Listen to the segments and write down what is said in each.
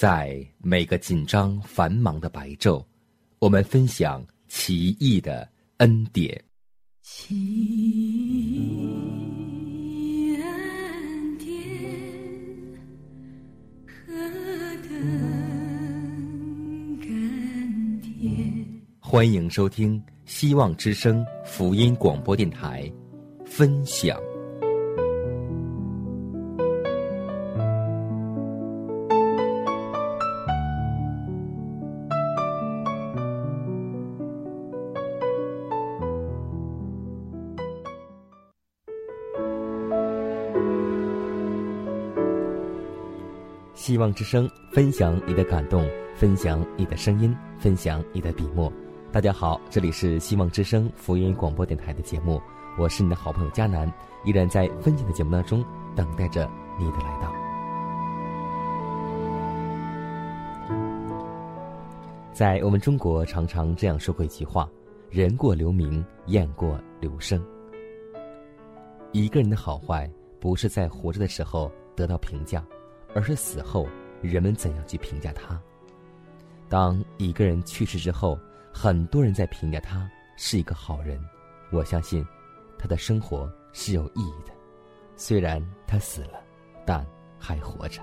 在每个紧张繁忙的白昼，我们分享奇异的恩典。奇异恩典，何等甘甜。欢迎收听希望之声福音广播电台，分享。望之声，分享你的感动，分享你的声音，分享你的笔墨。大家好，这里是希望之声福音广播电台的节目，我是你的好朋友佳楠，依然在分享的节目当中等待着你的来到。在我们中国，常常这样说过一句话：“人过留名，雁过留声。”一个人的好坏，不是在活着的时候得到评价。而是死后人们怎样去评价他？当一个人去世之后，很多人在评价他是一个好人。我相信，他的生活是有意义的。虽然他死了，但还活着。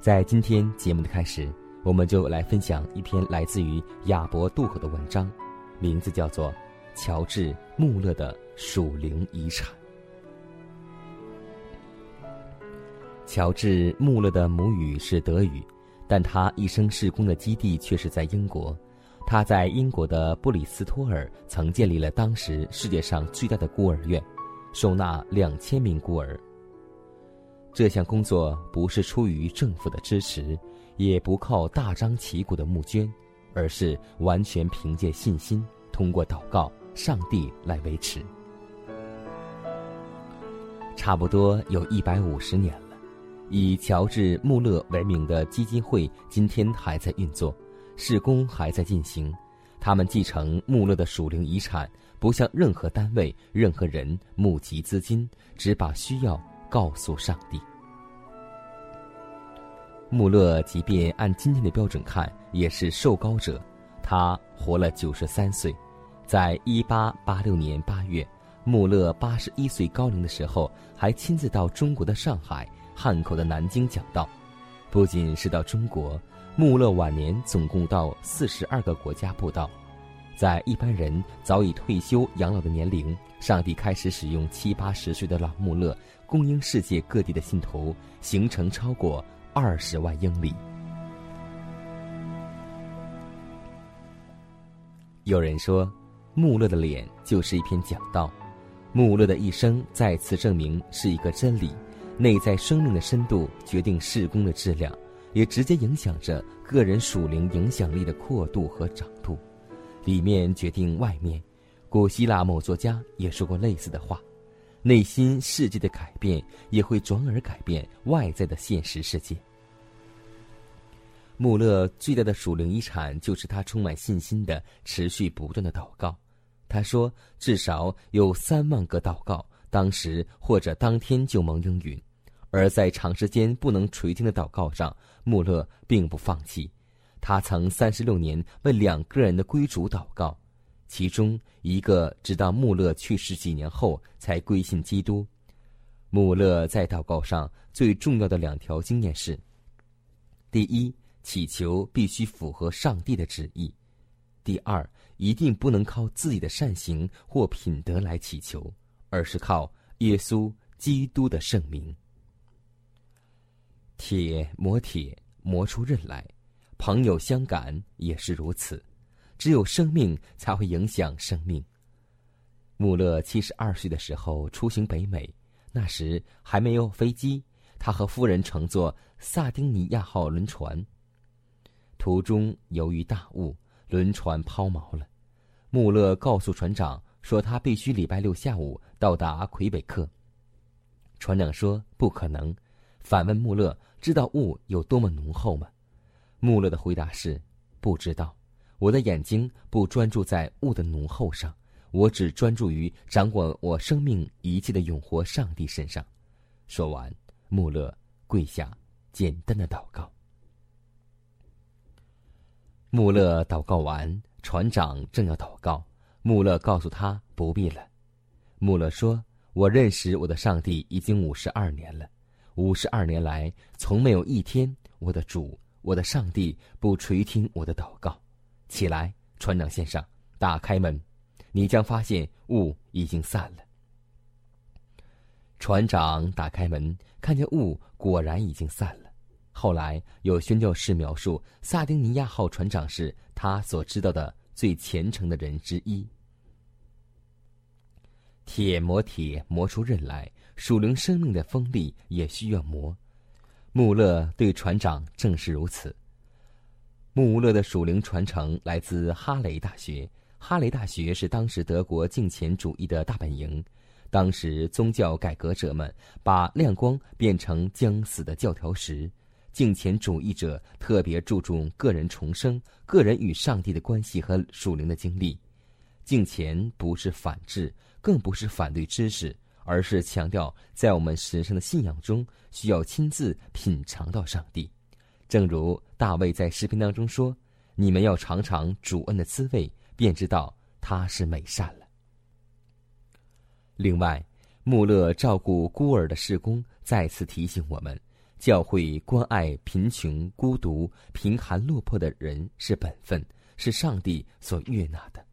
在今天节目的开始，我们就来分享一篇来自于亚伯渡口的文章，名字叫做《乔治·穆勒的属灵遗产》。乔治·穆勒的母语是德语，但他一生事工的基地却是在英国。他在英国的布里斯托尔曾建立了当时世界上最大的孤儿院，收纳两千名孤儿。这项工作不是出于政府的支持，也不靠大张旗鼓的募捐，而是完全凭借信心，通过祷告、上帝来维持。差不多有一百五十年了。以乔治·穆勒为名的基金会今天还在运作，施工还在进行。他们继承穆勒的属灵遗产，不向任何单位、任何人募集资金，只把需要告诉上帝。穆勒即便按今天的标准看，也是寿高者。他活了九十三岁，在一八八六年八月，穆勒八十一岁高龄的时候，还亲自到中国的上海。汉口的南京讲道，不仅是到中国，穆勒晚年总共到四十二个国家布道。在一般人早已退休养老的年龄，上帝开始使用七八十岁的老穆勒，供应世界各地的信徒，行程超过二十万英里。有人说，穆勒的脸就是一篇讲道，穆勒的一生再次证明是一个真理。内在生命的深度决定事工的质量，也直接影响着个人属灵影响力的阔度和长度。里面决定外面。古希腊某作家也说过类似的话：内心世界的改变也会转而改变外在的现实世界。穆勒最大的属灵遗产就是他充满信心的持续不断的祷告。他说，至少有三万个祷告，当时或者当天就蒙应允。而在长时间不能垂听的祷告上，穆勒并不放弃。他曾三十六年为两个人的归主祷告，其中一个直到穆勒去世几年后才归信基督。穆勒在祷告上最重要的两条经验是：第一，祈求必须符合上帝的旨意；第二，一定不能靠自己的善行或品德来祈求，而是靠耶稣基督的圣名。铁磨铁磨出刃来，朋友相感也是如此。只有生命才会影响生命。穆勒七十二岁的时候出行北美，那时还没有飞机，他和夫人乘坐萨丁尼亚号轮船。途中由于大雾，轮船抛锚了。穆勒告诉船长说，他必须礼拜六下午到达魁北克。船长说不可能，反问穆勒知道雾有多么浓厚吗？穆勒的回答是不知道。我的眼睛不专注在雾的浓厚上，我只专注于掌管我生命一切的永活上帝身上。说完，穆勒跪下，简单的祷告。穆勒祷告完，船长正要祷告，穆勒告诉他不必了。穆勒说：“我认识我的上帝已经五十二年了，五十二年来从没有一天，我的主，我的上帝不垂听我的祷告。”起来，船长先生，打开门，你将发现雾已经散了。船长打开门，看见雾果然已经散了。后来有宣教士描述，萨丁尼亚号船长是他所知道的最虔诚的人之一。铁磨铁磨出刃来，属灵生命的锋利也需要磨。穆勒对船长正是如此。穆勒的属灵传承来自哈雷大学。哈雷大学是当时德国敬虔主义的大本营。当时宗教改革者们把亮光变成将死的教条时。敬虔主义者特别注重个人重生、个人与上帝的关系和属灵的经历。敬虔不是反制，更不是反对知识，而是强调在我们神圣的信仰中需要亲自品尝到上帝。正如大卫在诗篇当中说：“你们要尝尝主恩的滋味，便知道他是美善了。”另外，穆勒照顾孤儿的事工再次提醒我们。教会关爱贫穷、孤独、贫寒、落魄的人是本分，是上帝所悦纳的。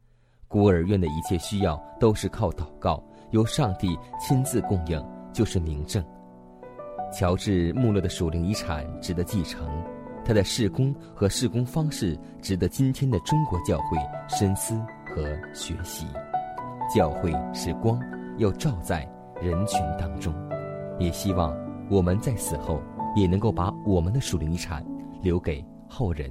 孤儿院的一切需要都是靠祷告，由上帝亲自供应，就是明证。乔治·穆勒的属灵遗产值得继承，他的事工和事工方式值得今天的中国教会深思和学习。教会是光，要照在人群当中，也希望我们在死后。也能够把我们的属灵遗产留给后人。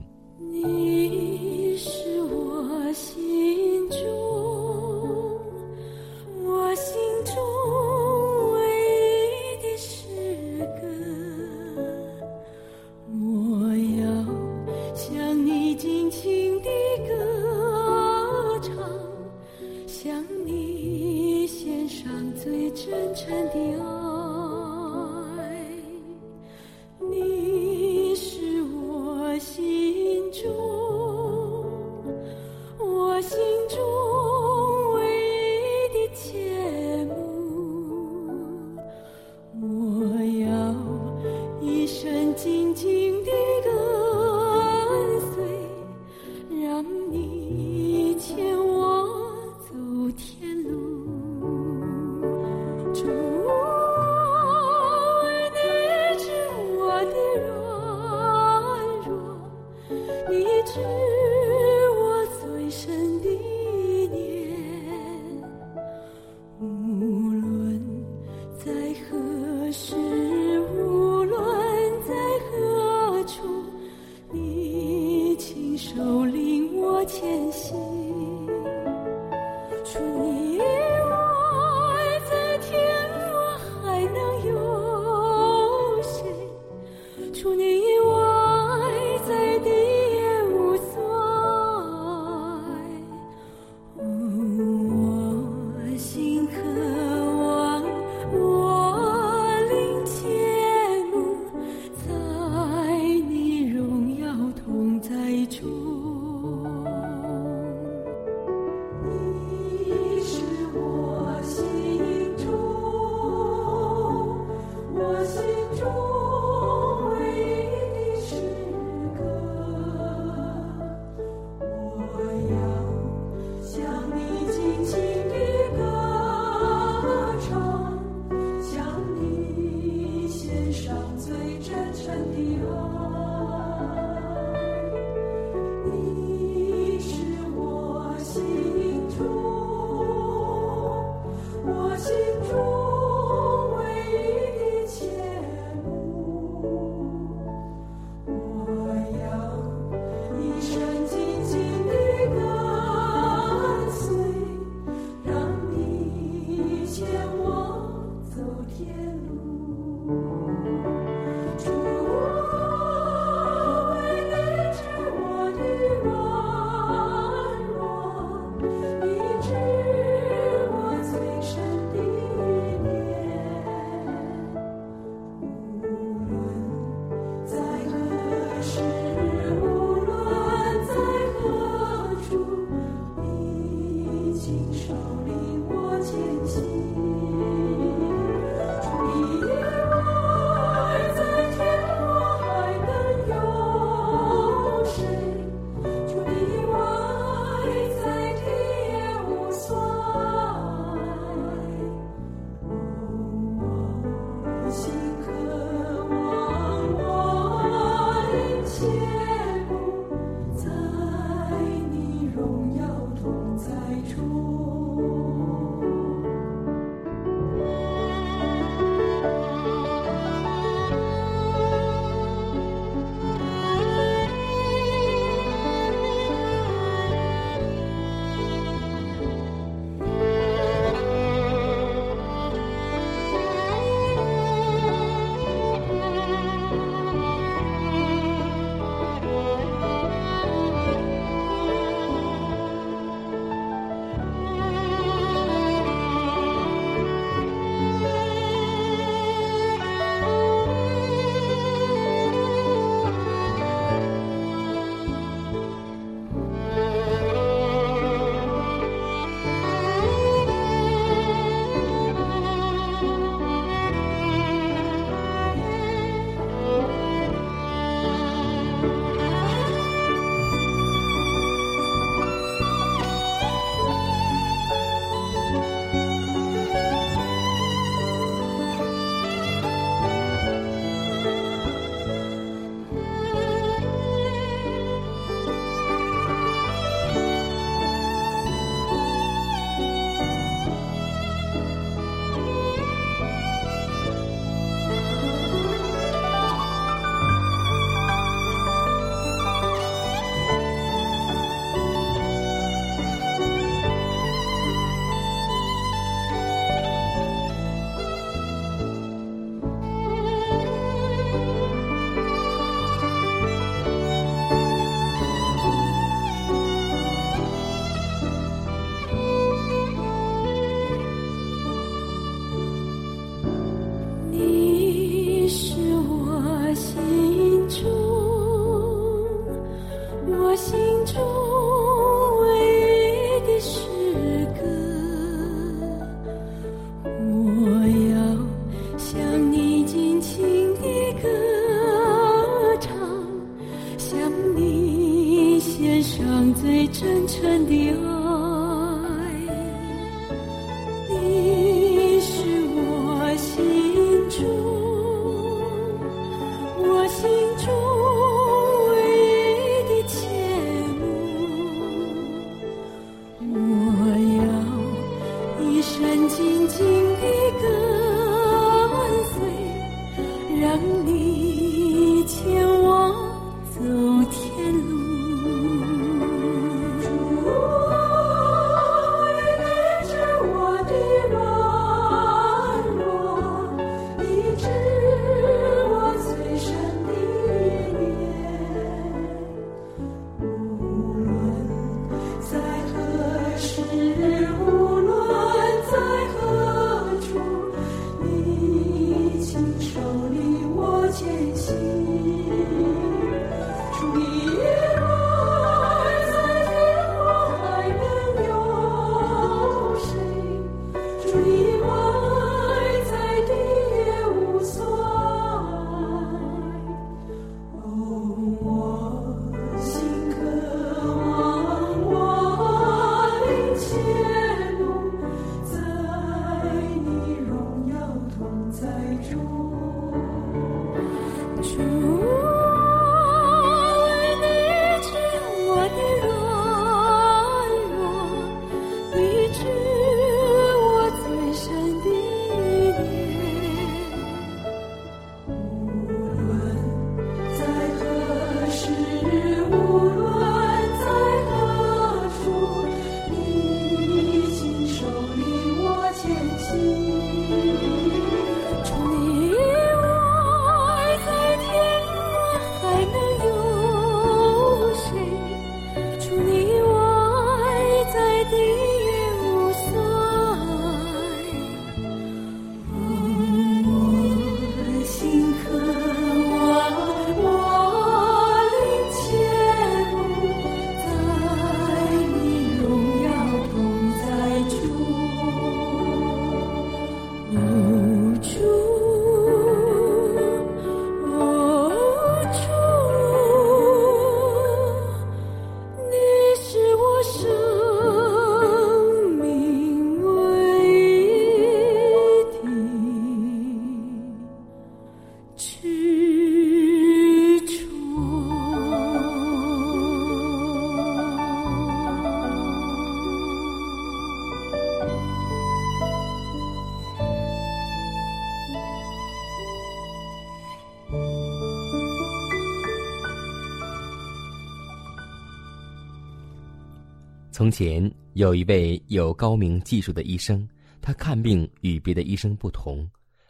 从前有一位有高明技术的医生，他看病与别的医生不同，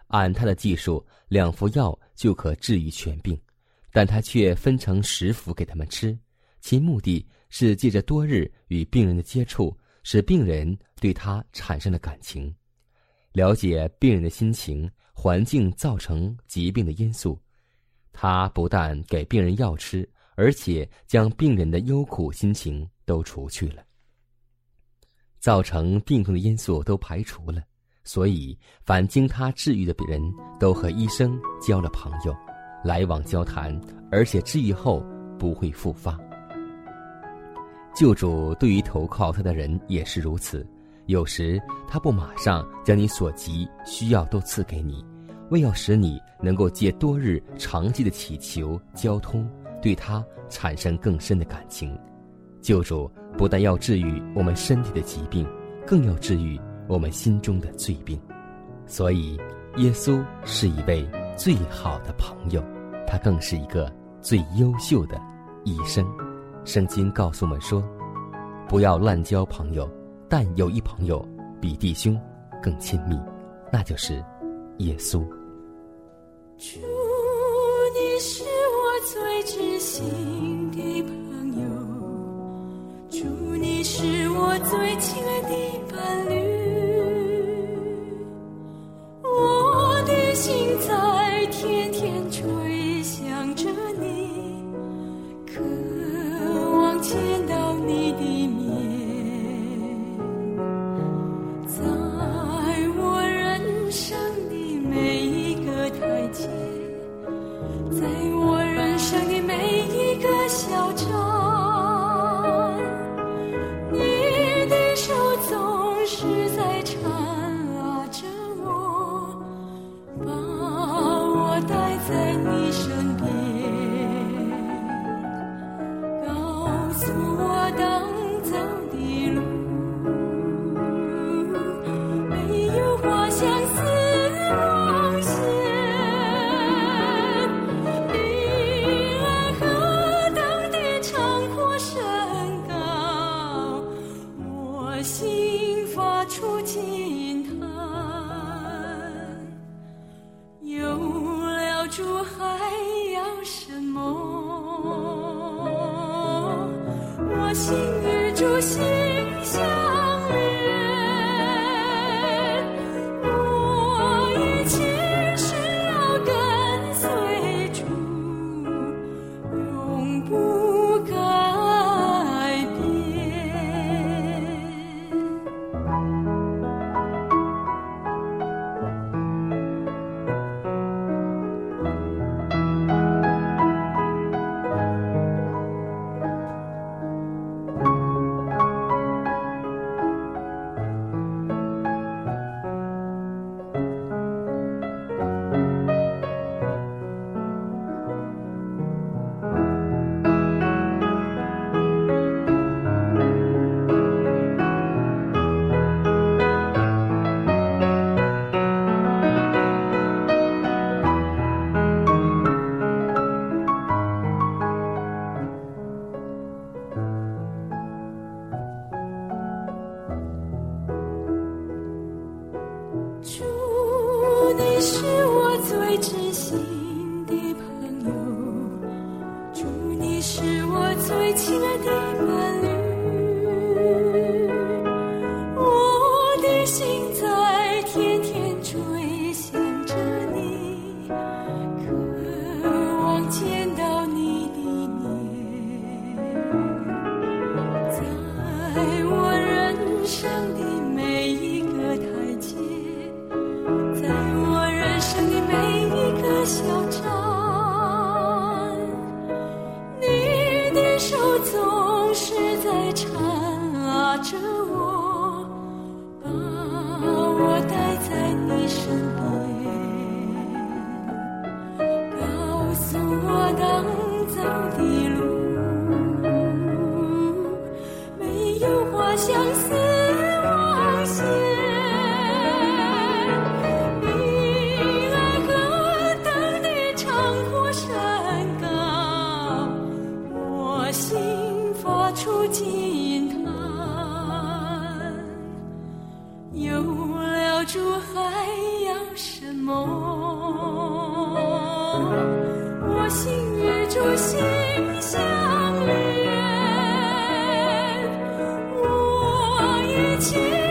按他的技术，两服药就可治愈全病，但他却分成十服给他们吃，其目的是借着多日与病人的接触，使病人对他产生了感情，了解病人的心情、环境造成疾病的因素。他不但给病人药吃，而且将病人的忧苦心情都除去了。造成病痛的因素都排除了，所以凡经他治愈的病人都和医生交了朋友，来往交谈，而且治愈后不会复发。救主对于投靠他的人也是如此，有时他不马上将你所急需要都赐给你，为要使你能够借多日长期的祈求交通，对他产生更深的感情。救主不但要治愈我们身体的疾病，更要治愈我们心中的罪病。所以，耶稣是一位最好的朋友，他更是一个最优秀的医生。圣经告诉我们说：“不要滥交朋友，但有一朋友比弟兄更亲密，那就是耶稣。”主，你是我最知心我最亲爱的伴侣，我的心在天天吹响着你，渴望见心与主心。心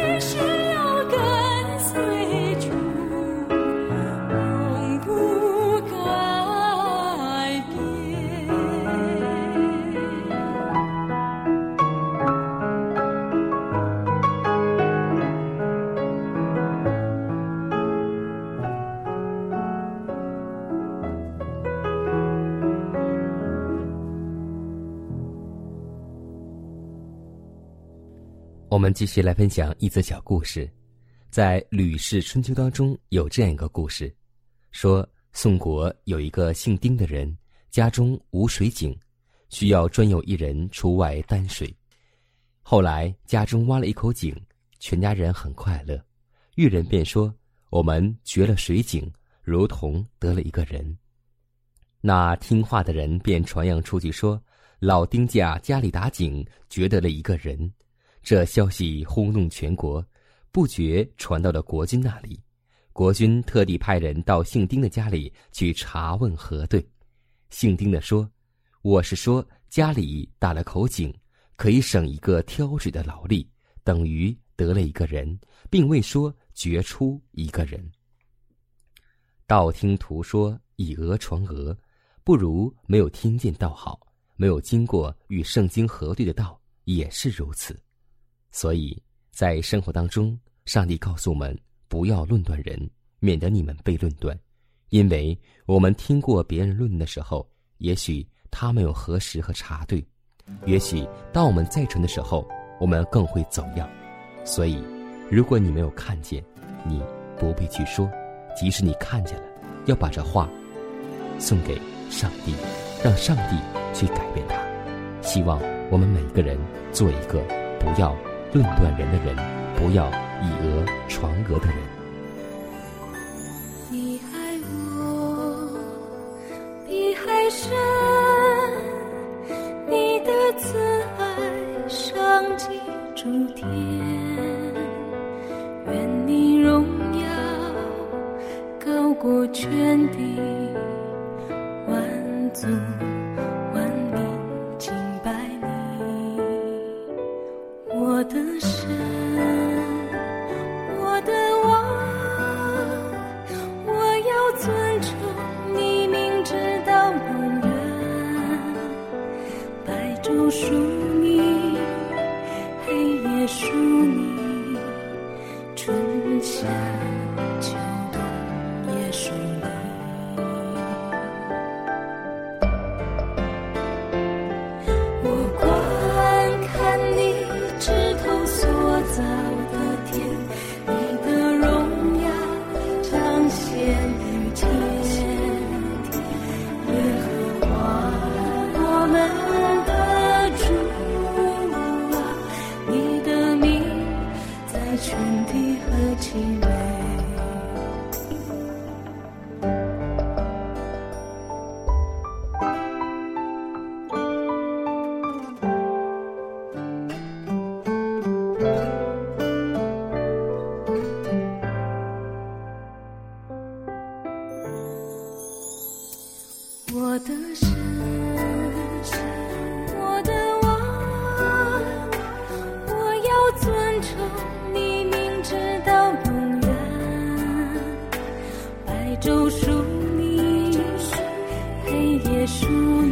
继续来分享一则小故事，在《吕氏春秋》当中有这样一个故事，说宋国有一个姓丁的人，家中无水井，需要专有一人出外担水。后来家中挖了一口井，全家人很快乐。玉人便说：“我们掘了水井，如同得了一个人。”那听话的人便传扬出去说：“老丁家家里打井，掘得了一个人。”这消息轰动全国，不觉传到了国君那里。国君特地派人到姓丁的家里去查问核对。姓丁的说：“我是说家里打了口井，可以省一个挑水的劳力，等于得了一个人，并未说掘出一个人。”道听途说，以讹传讹，不如没有听见道好。没有经过与圣经核对的道，也是如此。所以在生活当中，上帝告诉我们不要论断人，免得你们被论断。因为我们听过别人论的时候，也许他没有核实和查对，也许当我们再传的时候，我们更会走样。所以，如果你没有看见，你不必去说；即使你看见了，要把这话送给上帝，让上帝去改变它。希望我们每个人做一个不要。论断人的人，不要以讹传讹的人。属你，黑夜属你，我的神，我的王，我要尊崇你明知道永远。白昼属你，黑夜属你，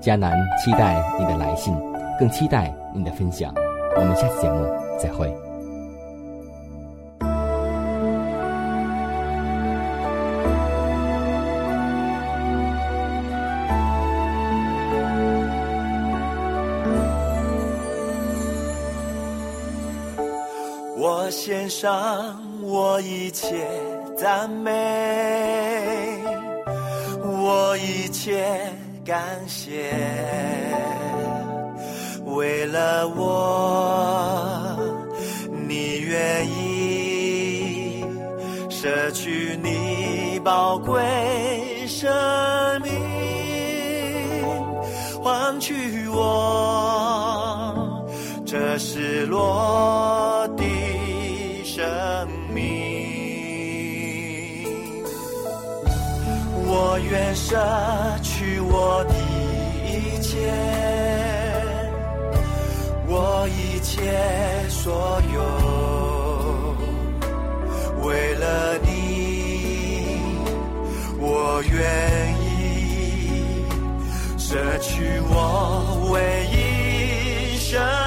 迦南期待你的来信，更期待你的分享。我们下次节目再会。我献上我一切赞美，我一切感谢，为了我，你愿意舍去你宝贵生命，换取我这失落的生命。我愿舍我的一切，我一切所有，为了你，我愿意舍去我唯一生。